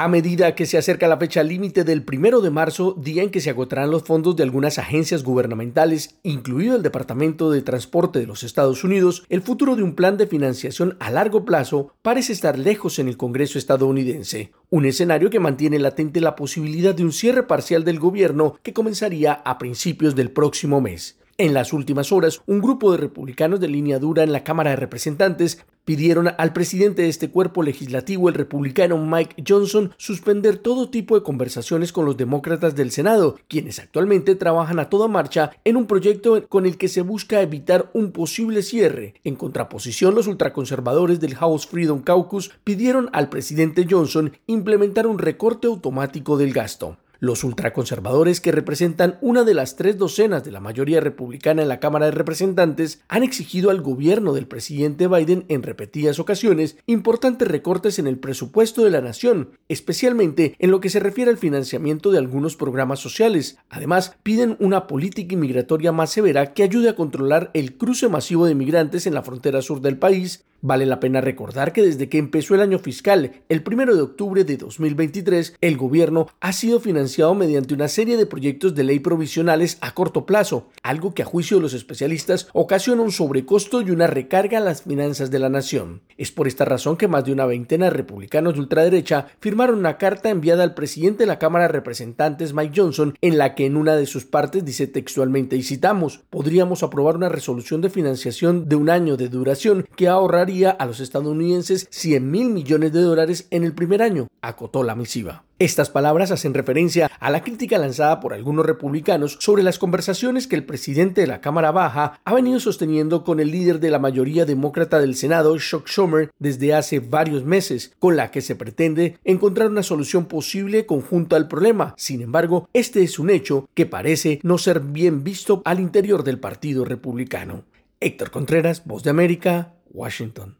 A medida que se acerca la fecha límite del primero de marzo, día en que se agotarán los fondos de algunas agencias gubernamentales, incluido el Departamento de Transporte de los Estados Unidos, el futuro de un plan de financiación a largo plazo parece estar lejos en el Congreso estadounidense. Un escenario que mantiene latente la posibilidad de un cierre parcial del gobierno que comenzaría a principios del próximo mes. En las últimas horas, un grupo de republicanos de línea dura en la Cámara de Representantes pidieron al presidente de este cuerpo legislativo, el republicano Mike Johnson, suspender todo tipo de conversaciones con los demócratas del Senado, quienes actualmente trabajan a toda marcha en un proyecto con el que se busca evitar un posible cierre. En contraposición, los ultraconservadores del House Freedom Caucus pidieron al presidente Johnson implementar un recorte automático del gasto. Los ultraconservadores, que representan una de las tres docenas de la mayoría republicana en la Cámara de Representantes, han exigido al gobierno del presidente Biden en repetidas ocasiones importantes recortes en el presupuesto de la nación, especialmente en lo que se refiere al financiamiento de algunos programas sociales. Además, piden una política inmigratoria más severa que ayude a controlar el cruce masivo de migrantes en la frontera sur del país Vale la pena recordar que desde que empezó el año fiscal, el 1 de octubre de 2023, el gobierno ha sido financiado mediante una serie de proyectos de ley provisionales a corto plazo, algo que a juicio de los especialistas ocasiona un sobrecosto y una recarga a las finanzas de la nación. Es por esta razón que más de una veintena de republicanos de ultraderecha firmaron una carta enviada al presidente de la Cámara de Representantes Mike Johnson en la que en una de sus partes dice textualmente y citamos, podríamos aprobar una resolución de financiación de un año de duración que ahorrar a los estadounidenses 100 mil millones de dólares en el primer año, acotó la misiva. Estas palabras hacen referencia a la crítica lanzada por algunos republicanos sobre las conversaciones que el presidente de la Cámara Baja ha venido sosteniendo con el líder de la mayoría demócrata del Senado, Chuck Schumer, desde hace varios meses, con la que se pretende encontrar una solución posible conjunta al problema. Sin embargo, este es un hecho que parece no ser bien visto al interior del Partido Republicano. Héctor Contreras, Voz de América, Washington.